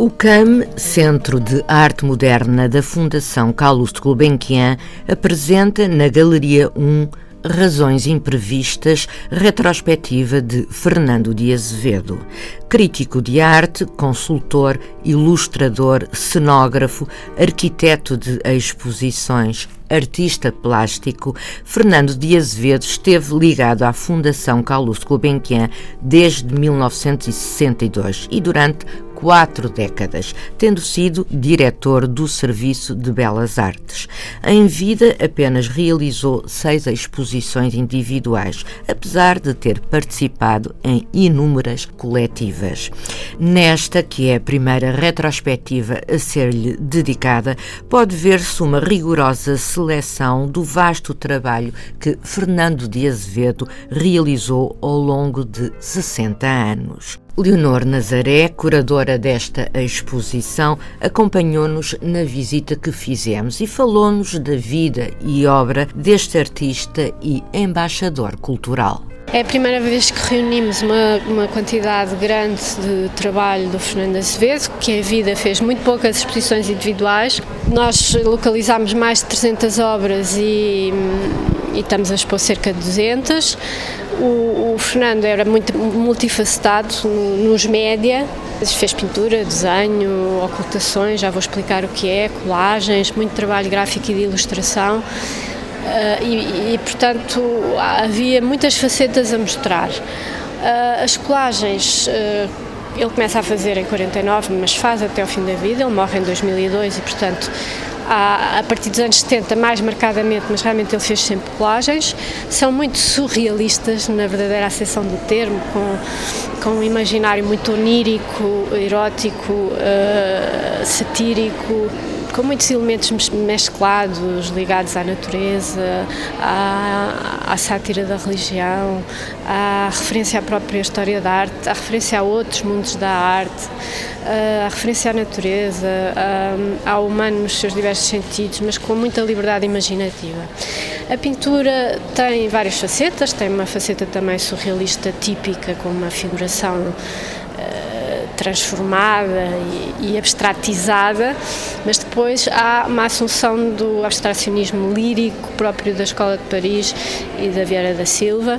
O CAM, Centro de Arte Moderna da Fundação Carlos de Gulbenkian, apresenta na Galeria 1 Razões Imprevistas, retrospectiva de Fernando de Azevedo. Crítico de arte, consultor, ilustrador, cenógrafo, arquiteto de exposições, artista plástico, Fernando de Azevedo esteve ligado à Fundação Carlos Gulbenkian desde 1962 e durante quatro décadas, tendo sido diretor do Serviço de Belas Artes. Em vida, apenas realizou seis exposições individuais, apesar de ter participado em inúmeras coletivas. Nesta, que é a primeira retrospectiva a ser-lhe dedicada, pode ver-se uma rigorosa seleção do vasto trabalho que Fernando de Azevedo realizou ao longo de 60 anos. Leonor Nazaré, curadora desta exposição, acompanhou-nos na visita que fizemos e falou-nos da vida e obra deste artista e embaixador cultural. É a primeira vez que reunimos uma, uma, quantidade grande de trabalho do Fernando Azevedo, que em vida fez muito poucas exposições individuais. Nós localizámos mais de 300 obras e, e estamos a expor cerca de 200. O, o Fernando era muito multifacetado nos média, fez pintura, desenho, ocultações, já vou explicar o que é, colagens, muito trabalho gráfico e de ilustração. Uh, e, e, portanto, havia muitas facetas a mostrar. Uh, as colagens, uh, ele começa a fazer em 49, mas faz até o fim da vida, ele morre em 2002 e, portanto, a partir dos anos 70 mais marcadamente, mas realmente ele fez sempre colagens, são muito surrealistas, na verdadeira acessão do termo, com, com um imaginário muito onírico, erótico, uh, satírico, com muitos elementos mesclados, ligados à natureza, à, à sátira da religião, à referência à própria história da arte, à referência a outros mundos da arte, à referência à natureza, ao humano nos seus diversos sentidos, mas com muita liberdade imaginativa. A pintura tem várias facetas, tem uma faceta também surrealista típica, com uma figuração transformada e, e abstratizada, mas depois há uma assunção do abstracionismo lírico próprio da Escola de Paris e da Vieira da Silva,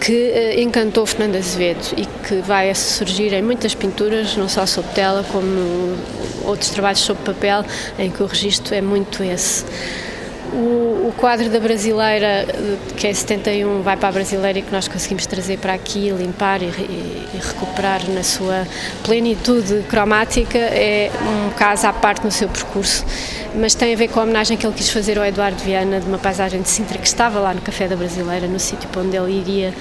que eh, encantou Fernando Azevedo e que vai surgir em muitas pinturas, não só sob tela, como outros trabalhos sob papel, em que o registro é muito esse. O, o, quadro da brasileira, que é 71, vai para a brasileira e que nós conseguimos trazer para aqui, limpar e, e, e, recuperar na sua plenitude cromática, é um caso à parte no seu percurso, mas tem a ver com a homenagem que ele quis fazer ao Eduardo Viana, de uma paisagem de Sintra, que estava lá no Café da Brasileira, no sítio onde ele iria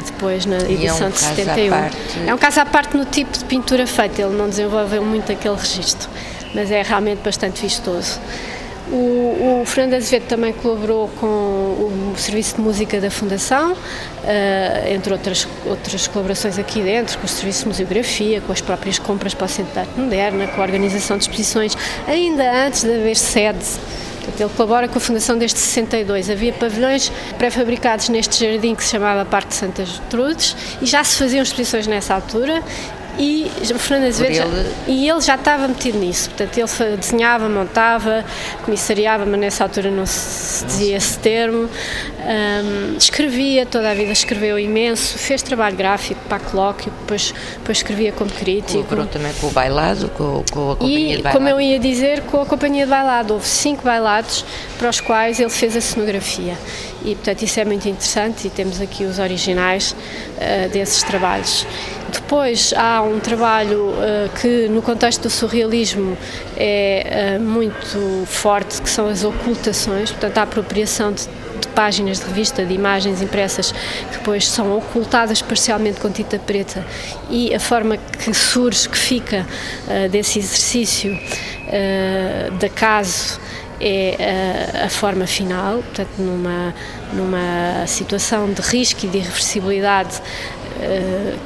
depois na edição é um de 71. É um caso à parte no tipo de pintura feita, ele não desenvolveu muito aquele registro, mas é realmente bastante vistoso. O, o, Fernando Azevedo também colaborou com o Serviço de Música da Fundação, uh, entre outras, outras colaborações aqui dentro, com o Serviço de Museografia, com as próprias compras para o Centro de Arte Moderna, com a organização de exposições, ainda antes de haver sede. Ele colabora com a Fundação desde 62. Havia pavilhões pré-fabricados neste jardim que se chamava Parque de Santas Trudes e já se faziam exposições nessa altura e Fernando Azevedo já, e ele já estava metido nisso, portanto ele desenhava, montava, comissariava, mas nessa altura não se dizia esse termo, um, escrevia, toda a vida escreveu imenso, fez trabalho gráfico para colóquio, depois, depois escrevia como crítico. Colaborou também com o bailado, com, com a companhia e, de bailado. como eu ia dizer, com a companhia de bailado, houve cinco bailados para os quais ele fez a cenografia e portanto isso é muito interessante e temos aqui os originais uh, desses trabalhos. Depois há um trabalho uh, que no contexto do surrealismo é uh, muito forte, que são as ocultações, portanto a apropriação de, de páginas de revista, de imagens impressas que depois são ocultadas parcialmente com tinta preta. E a forma que surge, que fica desse exercício de acaso é a, a forma final, portanto, numa, numa situação de risco e de irreversibilidade eh,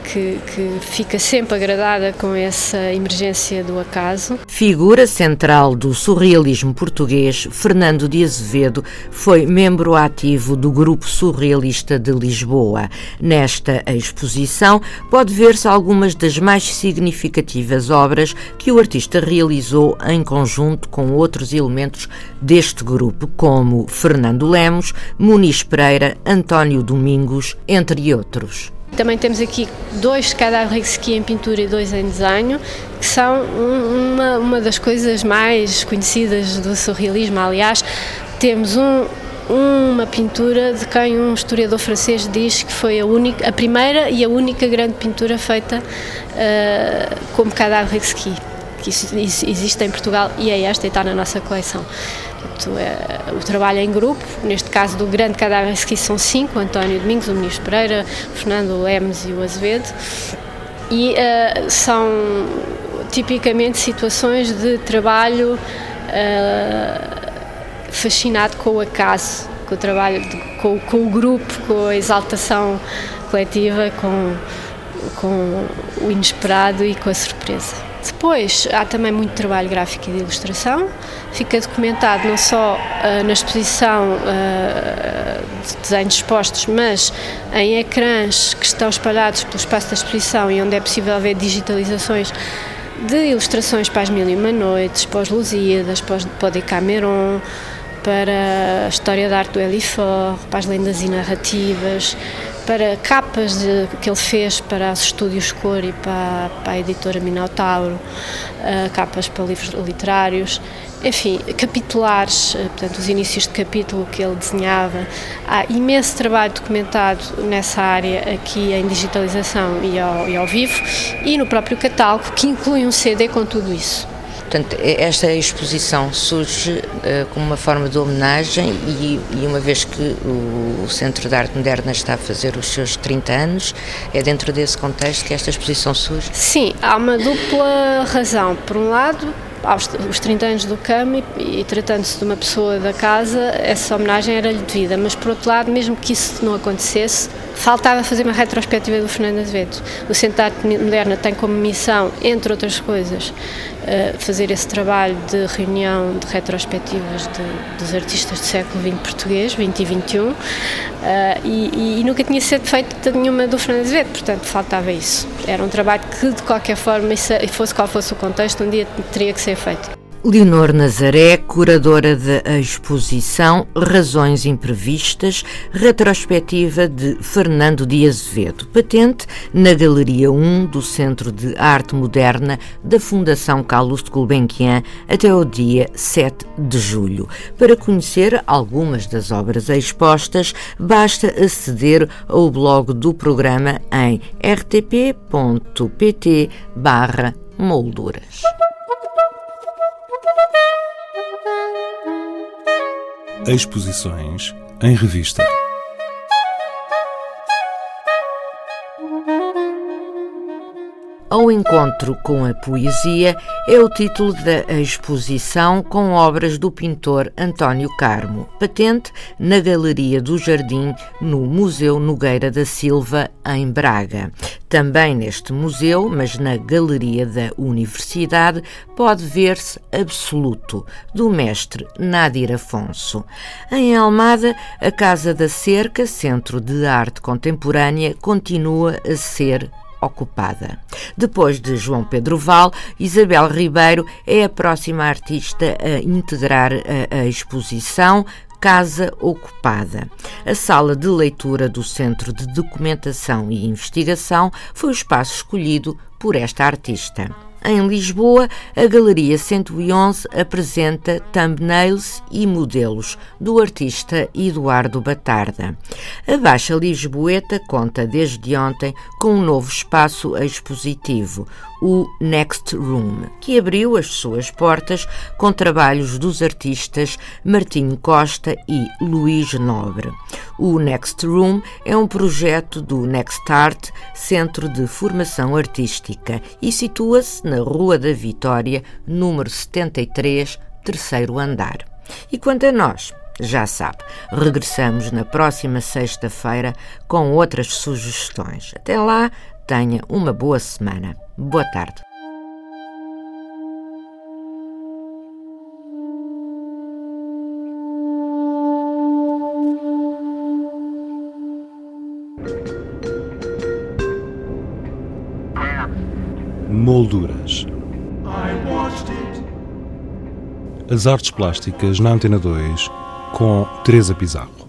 que, que, fica sempre agradada com essa emergência do acaso. Figura central do surrealismo português, Fernando de Azevedo foi membro ativo do Grupo Surrealista de Lisboa. Nesta exposição pode ver-se algumas das mais significativas obras que o artista realizou em conjunto com outros elementos deste grupo, como Fernando Lemos, Muniz Pereira, António Domingos, entre outros. Também temos aqui dois cadáveres ski em pintura e dois em desenho, que são uma, uma das coisas mais conhecidas do surrealismo. Aliás, temos um, uma pintura de quem um historiador francês diz que foi a, única, a primeira e a única grande pintura feita uh, como cadáver ski, que existe em Portugal e é esta e está na nossa coleção. Portanto, é, o trabalho é em grupo, neste caso do grande cadáver que são cinco, António Domingos, o Ministro Pereira, o Fernando Lemes e o Azevedo, e uh, são tipicamente situações de trabalho uh, fascinado com o acaso, com o trabalho, de, com, com, o grupo, com a exaltação coletiva, com, com o inesperado e com a surpresa. Depois há também muito trabalho gráfico e de ilustração, fica documentado não só uh, na exposição uh, de desenhos expostos, mas em ecrãs que estão espalhados pelo espaço da exposição e onde é possível ver digitalizações de ilustrações para as Mil e Uma Noites, para os Lusíadas, para o Decameron, para a história da arte do Elifor, para as lendas e narrativas, para capas de, que ele fez para os estúdios Cor e para, para a editora Minotauro, uh, capas para livros literários, enfim, capitulares, uh, portanto, os inícios de capítulo que ele desenhava. Há imenso trabalho documentado nessa área aqui em digitalização e ao, e ao vivo e no próprio catálogo, que inclui um CD com tudo isso. Portanto, esta exposição surge uh, como uma forma de homenagem e, e, uma vez que o Centro de Arte Moderna está a fazer os seus 30 anos, é dentro desse contexto que esta exposição surge? Sim, há uma dupla razão. Por um lado, aos os 30 anos do CAM e, e tratando-se de uma pessoa da casa, essa homenagem era-lhe devida, mas por outro lado, mesmo que isso não acontecesse, faltava fazer uma retrospectiva do Fernando Azevedo. O Centro de Arte Moderna tem como missão, entre outras coisas, uh, fazer esse trabalho de reunião de retrospectivas de, dos artistas do século XX português, 20 e 21, uh, eh, e, e, nunca tinha sido feita nenhuma do Fernando Azevedo, portanto faltava isso. Era um trabalho que, de qualquer forma, e fosse qual fosse o contexto, um dia teria que ser feito. Leonor Nazaré, curadora da exposição Razões Imprevistas, retrospectiva de Fernando de Azevedo, patente na Galeria 1 do Centro de Arte Moderna da Fundação Carlos de Gulbenkian até o dia 7 de julho. Para conhecer algumas das obras expostas, basta aceder ao blog do programa em rtp.pt molduras. Exposições em revista. Ao encontro com a poesia é o título da exposição com obras do pintor António Carmo, patente na Galeria do Jardim, no Museu Nogueira da Silva, em Braga. Também neste museu, mas na Galeria da Universidade, pode ver-se Absoluto, do mestre Nadir Afonso. Em Almada, a Casa da Cerca, Centro de Arte Contemporânea, continua a ser ocupada. Depois de João Pedro Val, Isabel Ribeiro é a próxima artista a integrar a, a exposição Casa Ocupada. A sala de leitura do Centro de Documentação e Investigação foi o espaço escolhido por esta artista. Em Lisboa, a Galeria 111 apresenta thumbnails e modelos do artista Eduardo Batarda. A Baixa Lisboeta conta desde ontem com um novo espaço expositivo, o Next Room, que abriu as suas portas com trabalhos dos artistas Martinho Costa e Luís Nobre. O Next Room é um projeto do Next Art, Centro de Formação Artística, e situa-se na Rua da Vitória, número 73, terceiro andar. E quanto a nós, já sabe, regressamos na próxima sexta-feira com outras sugestões. Até lá, tenha uma boa semana. Boa tarde. Molduras. As artes plásticas na Antena 2 com Teresa Pizarro.